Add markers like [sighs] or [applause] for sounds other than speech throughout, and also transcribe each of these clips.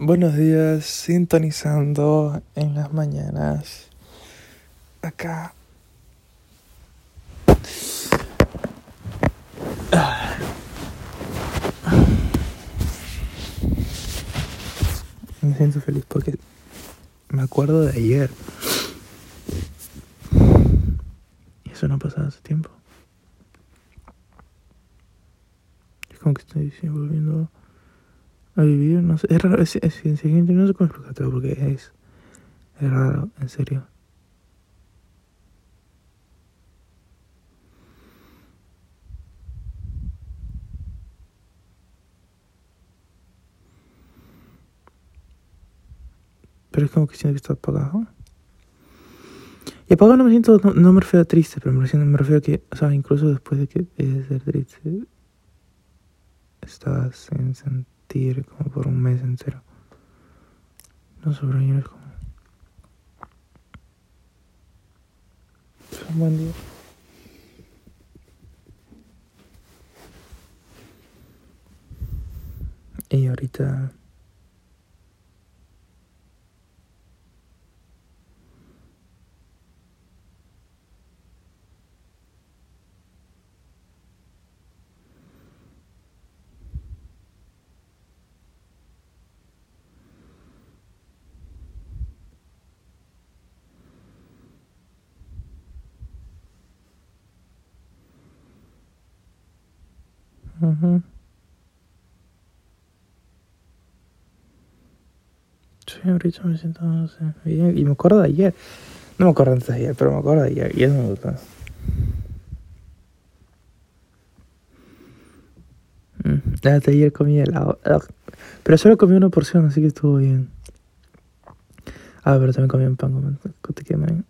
Buenos días, sintonizando en las mañanas. Acá. Me siento feliz porque me acuerdo de ayer. Y eso no ha pasado hace tiempo. Es como que estoy volviendo a vivir, no sé, es raro, es, es, es, no sé cómo explicártelo porque es, es raro, en serio. Pero es como que siento que está apagado. Y apagado no me siento, no, me refiero a triste, pero me refiero, me refiero a que, o sea, incluso después de que de ser triste, estás en sentir como por un mes entero. No sobrevivir como. Un buen día. Y ahorita. Ujú. Sí, ahorita me siento, no bien. Y me acuerdo de ayer. No me acuerdo antes de ayer, pero me acuerdo de ayer. Y eso me gusta. Mm, Hasta ayer comí helado. Pero solo comí una porción, así que estuvo bien. Ah, pero también comí un pan con con queman.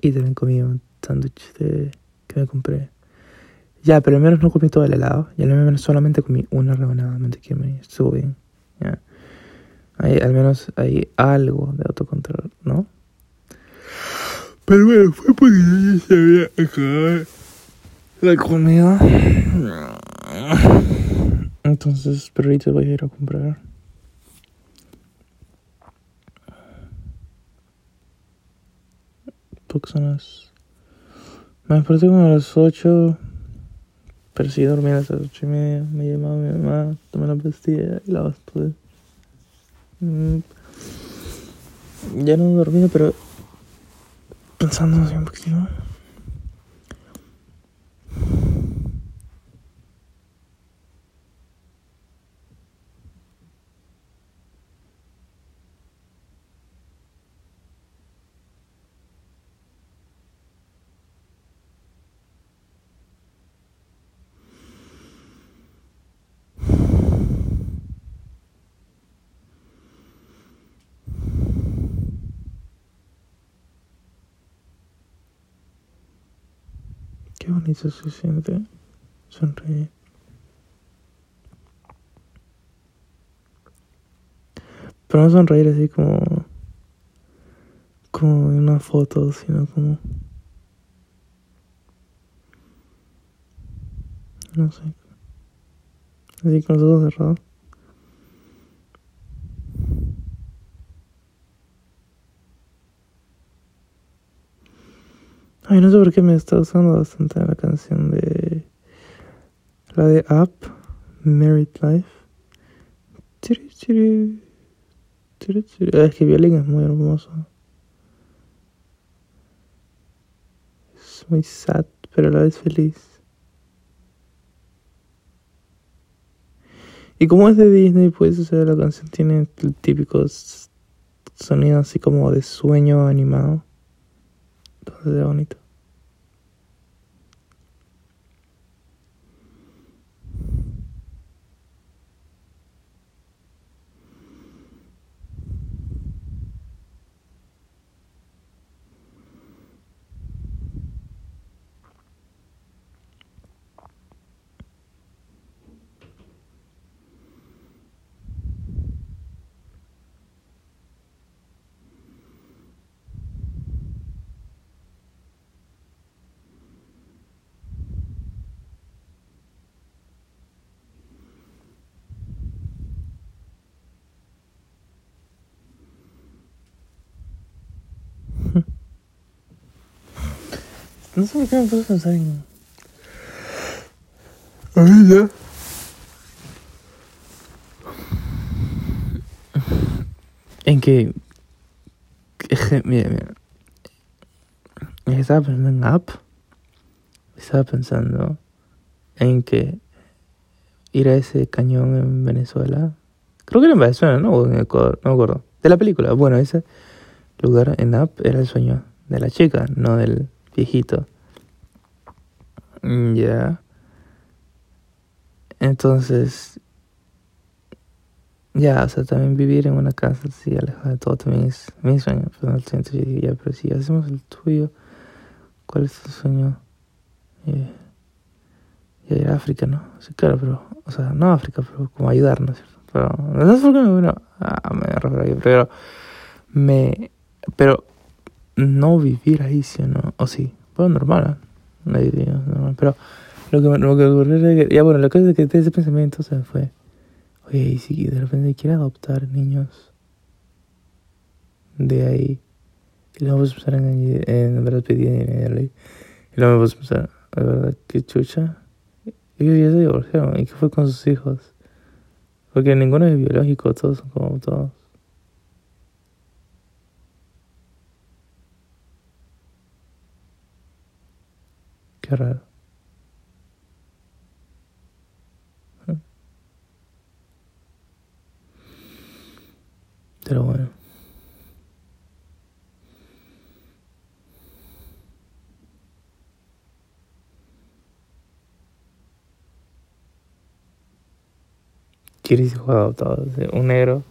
Y también comí un sándwich de, que me compré. Ya, pero al menos no comí todo el helado. Y al menos solamente comí una rebanada de mantequilla estuvo bien. Ya. Al menos hay algo de autocontrol, ¿no? Pero bueno, fue porque yo ya sabía acabar la comida. Entonces, pero ahorita voy a ir a comprar. Porque son las... Me desperté como a las 8. Pero sí dormí a las 8 y media. Me llamaba mi mamá, tomé la pastilla y la bastura. Mm. Ya no he dormido, pero pensando así un poquito. Bonito se siente sonreír. Pero no sonreír así como. como en una foto, sino como. No sé. Así con los ojos cerrados. Ay, no sé por qué me está usando bastante la canción de. La de Up, Married Life. Tiri. Es que violín es muy hermoso. Es muy sad, pero a la vez feliz. Y como es de Disney, pues, o sea, la canción tiene el típico sonido así como de sueño animado. Entonces es bonito. No sé por qué me puse a pensar en. Ahorita. En que, Mira, mira. Estaba pensando en app. Estaba pensando en que ir a ese cañón en Venezuela. Creo que era en Venezuela, ¿no? O en Ecuador, no me acuerdo. De la película. Bueno, ese lugar en app era el sueño de la chica, no del viejito. Ya. Entonces, ya, o sea, también vivir en una casa así, alejada de todo, también es mi sueño. Pero pues, no yo ya, pero si hacemos el tuyo, ¿cuál es tu sueño? Eh, y ir a África, ¿no? Sí, claro, pero, o sea, no África, pero como ayudarnos, ¿cierto? Pero, no sé por qué me vino, ah, me pero, me, pero, no vivir ahí, ¿sí o no? O sí, pues normal, ¿no? normal, pero, lo que, lo que ocurrió es que, ya bueno, lo que es que ese pensamiento se fue, oye, y si de repente quiere adoptar niños de ahí, y luego vamos a empezar en, en verdad pedir y luego vamos a empezar, de verdad, qué chucha, ellos ya se divorciaron. ¿Y qué fue con sus hijos? Porque ninguno es biológico, todos son como todos. Qué raro. Pero bueno. Kiris juega adoptado, un negro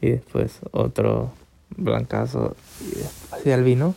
y después otro blancazo y después el albino,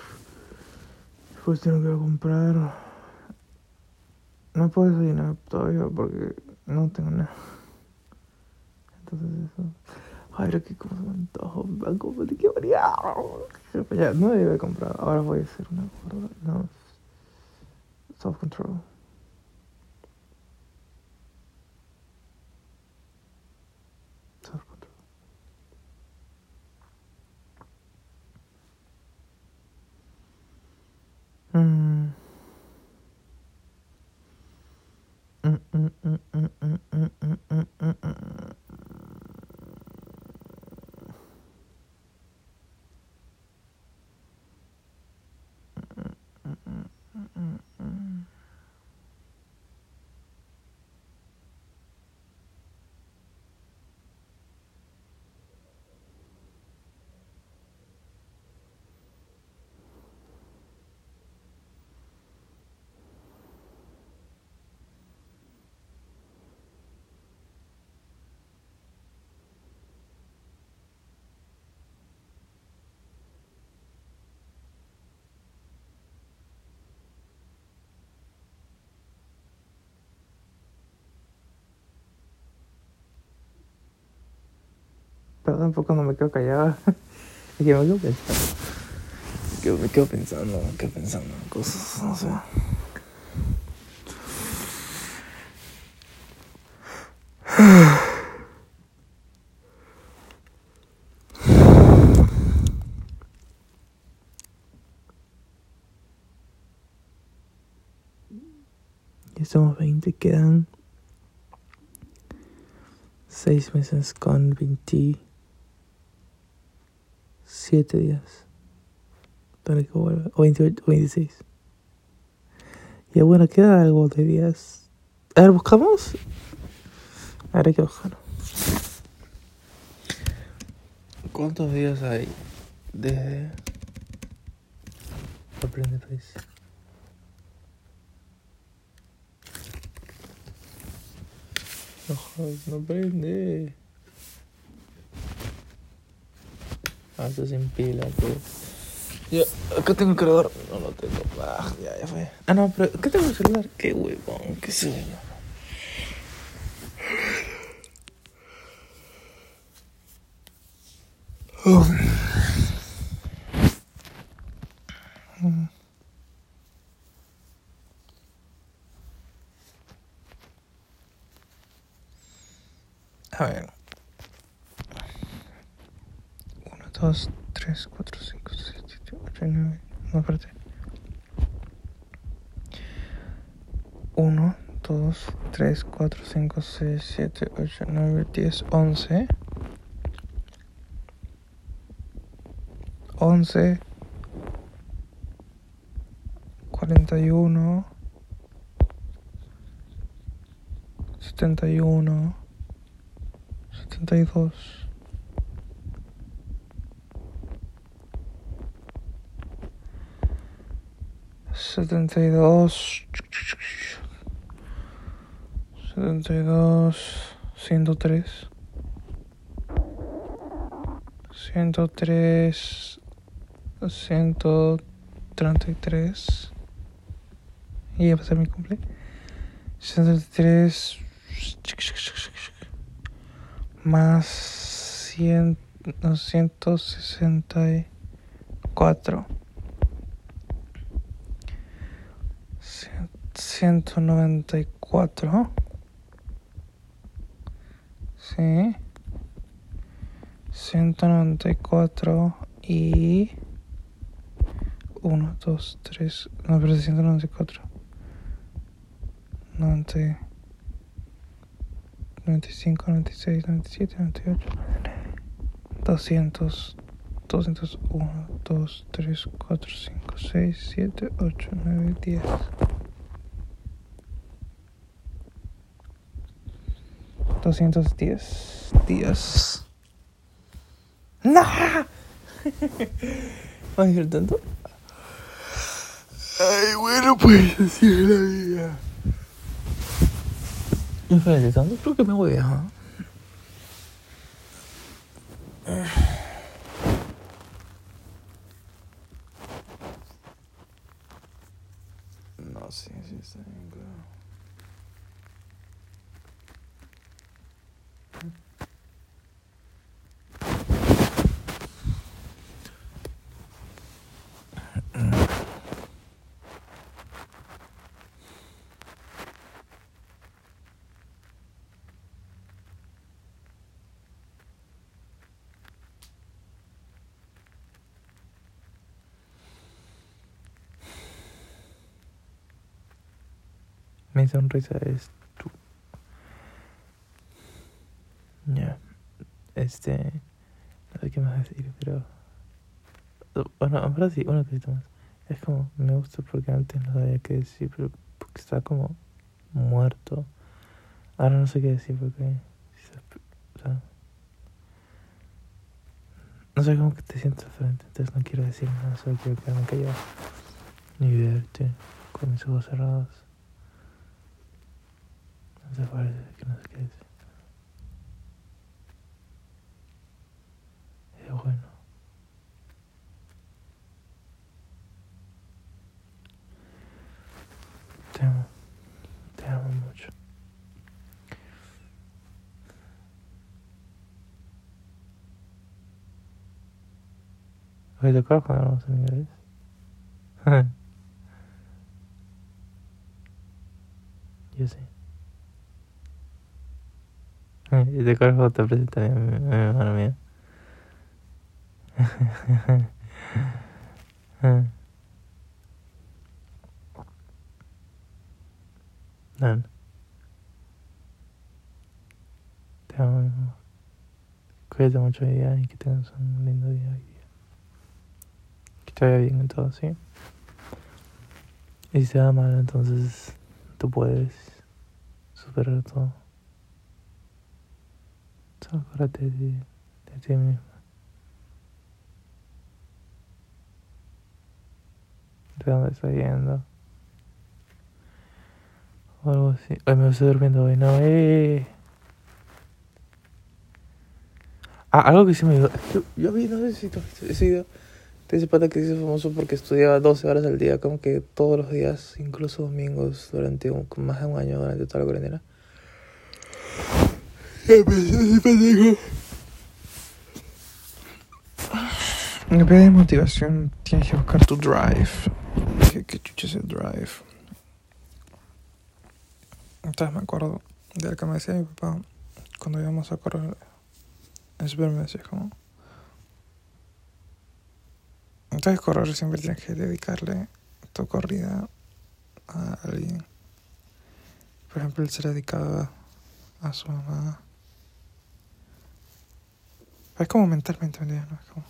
Pues tengo que comprar. No puedo desayunar todavía porque no tengo nada. Entonces eso. Ay, pero que como se me antojo, banco, de qué. Ya, no debe comprar. Ahora voy a hacer una gorda. No. mm, mm, mm, mm, mm, mm, mm, mm, mm, Perdón por cuando me quedo callado. Es [laughs] que me quedo pensando. Me me quedo pensando, me quedo pensando en cosas, no sé. [sighs] Ya somos 20, quedan 6 meses con 20. 7 días para que vuelva, o 28, o 26. Y bueno, queda algo de días. A ver, buscamos. A ver, hay que buscar. ¿Cuántos días hay desde aprende país? No, no prende. Ah, sin pila, pues. Ya, acá tengo el cargador. No lo tengo. Ah, ya, ya fue. Ah, no, pero ¿qué tengo el celular? Qué huevón, qué sueño. Oh. A ver. 1, 2, 3, 4, 5, 6, 7, 8, 9. No, espérate. 1, 2, 3, 4, 5, 6, 7, 8, 9, 10, 11. 11. 41. 71. 72 setenta y dos. setenta y dos ciento tres. ciento tres ciento treinta y tres. Y ya ser mi cumple. ciento tres más cien, no, ciento sesenta y cuatro ciento noventa y cuatro. Sí. ciento noventa y cuatro y uno dos tres. No pero ciento noventa y cuatro. noventa 95, 96, 97, 98, 200, 201, 2, 3, 4, 5, 6, 7, 8, 9, 10. Doscientos diez días. ¡No! ¿Vas a tanto? Ay, bueno, pues así es la vida. Espérate, tanto creo que me voy a... No, sí, sí, está bien, claro. Mi sonrisa es tú. Ya. Este. No sé qué más decir, pero. Bueno, ahora sí, una cosita más. Es como, me gusta porque antes no sabía qué decir, pero porque está como muerto. Ahora no sé qué decir porque. No sé cómo que te sientes frente, entonces no quiero decir nada, solo quiero quedarme callado y verte con mis ojos cerrados. Se parece que no sé qué. Es bueno. Te amo. Te amo mucho. ¿te cuando? Yo sí. Te acuerdas cuando te presenté a mi, a mi hermana mía. [laughs] Dan. Te amo. Cuídate mucho hoy día y que tengas un lindo día. Que te vaya bien en todo, ¿sí? Y si te va mal, entonces tú puedes superar todo. Acuérdate de, de ti mismo. ¿De dónde estás yendo? Algo así. Ay, me estoy durmiendo hoy, no, eh. Ah, algo que sí me ayudó. Yo, yo vi, no sé si tú has video Dice pata que hizo famoso porque estudiaba 12 horas al día, como que todos los días, incluso domingos, durante un, más de un año, durante toda la cuarentena. En vez de motivación, tienes que buscar tu drive. ¿Qué, qué chucha es el drive? Entonces me acuerdo de lo que me decía mi papá cuando íbamos a correr. Es verme decía como entonces correr siempre tienes que dedicarle tu corrida a alguien. Por ejemplo, él se dedicaba a su mamá. Es como mentalmente, ¿me entiendes? Es como...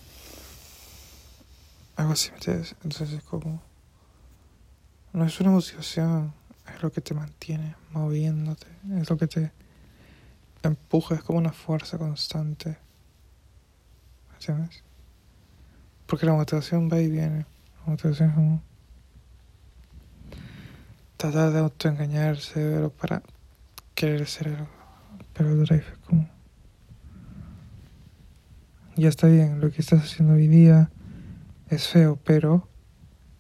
Algo así, ¿me entiendes? Entonces es como... No es una motivación, es lo que te mantiene moviéndote, es lo que te empuja, es como una fuerza constante. ¿Me entiendes? Porque la motivación va y viene. La motivación es como tratar de autoengañarse pero para querer ser algo. Pero el drive es como ya está bien, lo que estás haciendo hoy día es feo, pero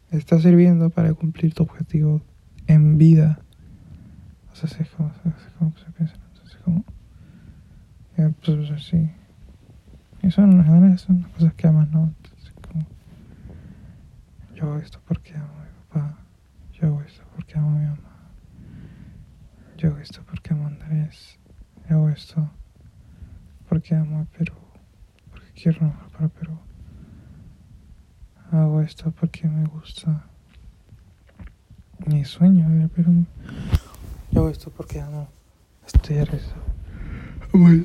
está sirviendo para cumplir tu objetivo en vida. O sea, es como, es como se piensa, es como, eh, pues así. Y son, son las cosas que amas, ¿no? Yo hago esto porque amo a mi papá. Yo hago esto porque amo a mi mamá. Yo hago esto porque amo a Andrés. Yo hago esto porque amo a Perú. Quiero trabajar para Perú. Hago esto porque me gusta mi sueño de Perú. Yo hago esto porque amo estudiar eso.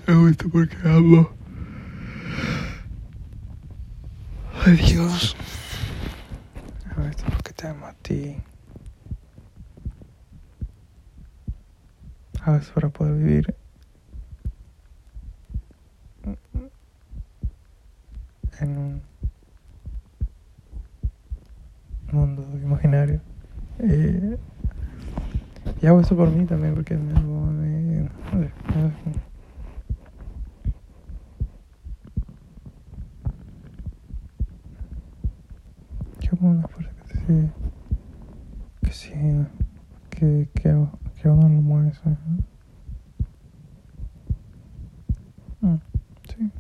Hago esto porque amo. Ay Dios porque te amo a ti. A veces para poder vivir en un mundo imaginario. Eh, y hago eso por mí también porque me, me, me, como una fuerza que que sí, que, que, que uno lo mueve. Mm, sí.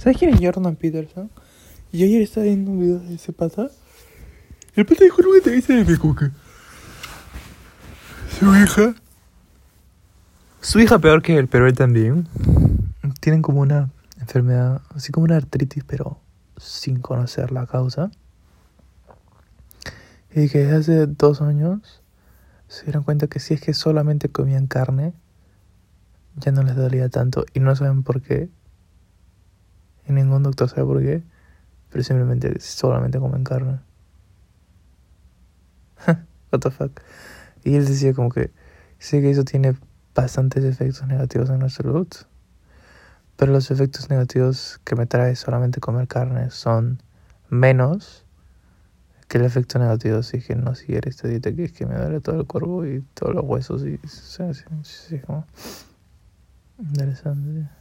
¿Sabes quién es Jordan Peterson? Yo ayer estaba viendo un video de ese pata. El pata dijo una entrevista de mi cuca. Su hija. Su hija peor que él, pero él también. Tienen como una enfermedad, así como una artritis, pero sin conocer la causa. Y que desde hace dos años se dieron cuenta que si es que solamente comían carne, ya no les dolía tanto. Y no saben por qué ningún doctor sabe por qué, pero simplemente solamente comen carne. [laughs] What the fuck. Y él decía como que sé que eso tiene bastantes efectos negativos en nuestra salud, pero los efectos negativos que me trae solamente comer carne son menos que el efecto negativo si es que no siguiera esta dieta que es que me duele todo el cuerpo y todos los huesos y sea, sí, sí, como interesante.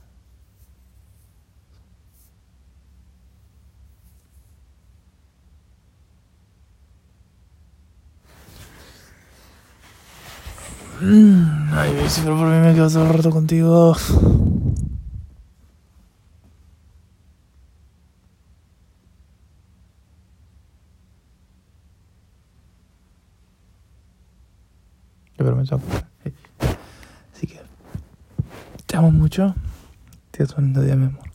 Mm, ay, pero por mí me quedo todo el rato contigo. Así que te amo mucho. Te un lindo día, mi amor.